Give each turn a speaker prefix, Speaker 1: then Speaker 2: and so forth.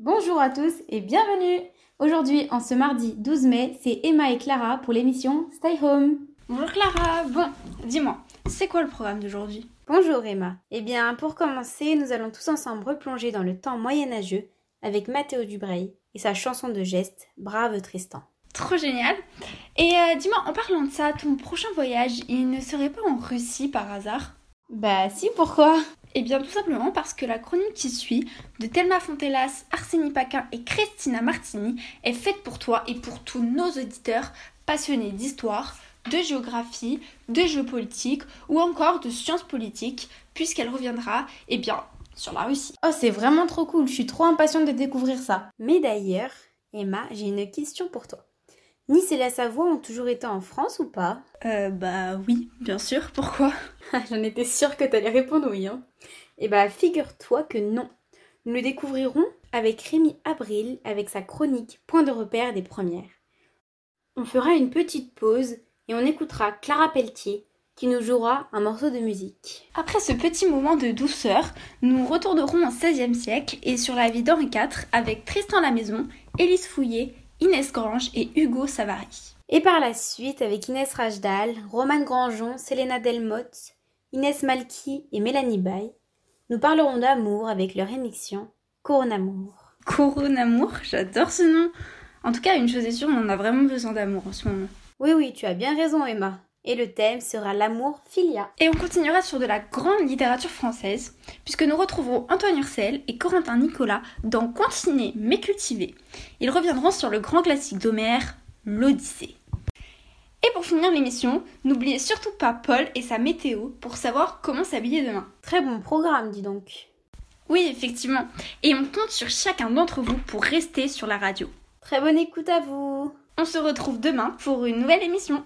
Speaker 1: Bonjour à tous et bienvenue Aujourd'hui, en ce mardi 12 mai, c'est Emma et Clara pour l'émission Stay Home.
Speaker 2: Bonjour Clara, bon, dis-moi, c'est quoi le programme d'aujourd'hui?
Speaker 1: Bonjour Emma. Eh bien, pour commencer, nous allons tous ensemble replonger dans le temps moyenâgeux avec Mathéo Dubreuil et sa chanson de geste Brave Tristan.
Speaker 2: Trop génial Et euh, dis-moi, en parlant de ça, ton prochain voyage, il ne serait pas en Russie par hasard?
Speaker 1: Bah si, pourquoi?
Speaker 2: Eh bien tout simplement parce que la chronique qui suit de Thelma Fontelas, Arsène Paquin et Christina Martini est faite pour toi et pour tous nos auditeurs passionnés d'histoire, de géographie, de géopolitique ou encore de sciences politiques, puisqu'elle reviendra, eh bien, sur la Russie.
Speaker 1: Oh, c'est vraiment trop cool, je suis trop impatiente de découvrir ça. Mais d'ailleurs, Emma, j'ai une question pour toi. Nice et la Savoie ont toujours été en France ou pas
Speaker 2: Euh, bah oui, bien sûr, pourquoi
Speaker 1: J'en étais sûre que t'allais répondre oui. Hein. Eh bah, figure-toi que non. Nous le découvrirons avec Rémi Abril avec sa chronique Point de repère des premières. On fera une petite pause et on écoutera Clara Pelletier qui nous jouera un morceau de musique.
Speaker 2: Après ce petit moment de douceur, nous retournerons au XVIe siècle et sur la vie d'Henri IV avec Tristan Lamaison, Élise Fouillé, Inès Grange et Hugo Savary.
Speaker 1: Et par la suite, avec Inès Rajdal, Romane Grangeon, Selena Delmotte, Inès Malky et Mélanie Bay, nous parlerons d'amour avec leur émission Coronamour.
Speaker 2: Coronamour, j'adore ce nom. En tout cas, une chose est sûre, on en a vraiment besoin d'amour en ce moment.
Speaker 1: Oui, oui, tu as bien raison, Emma. Et le thème sera l'amour filia.
Speaker 2: Et on continuera sur de la grande littérature française, puisque nous retrouverons Antoine Ursel et Corentin Nicolas dans Continuer mais cultiver. Ils reviendront sur le grand classique d'Homère, l'Odyssée. Et pour finir l'émission, n'oubliez surtout pas Paul et sa météo pour savoir comment s'habiller demain.
Speaker 1: Très bon programme, dis donc.
Speaker 2: Oui, effectivement. Et on compte sur chacun d'entre vous pour rester sur la radio.
Speaker 1: Très bonne écoute à vous.
Speaker 2: On se retrouve demain pour une nouvelle émission.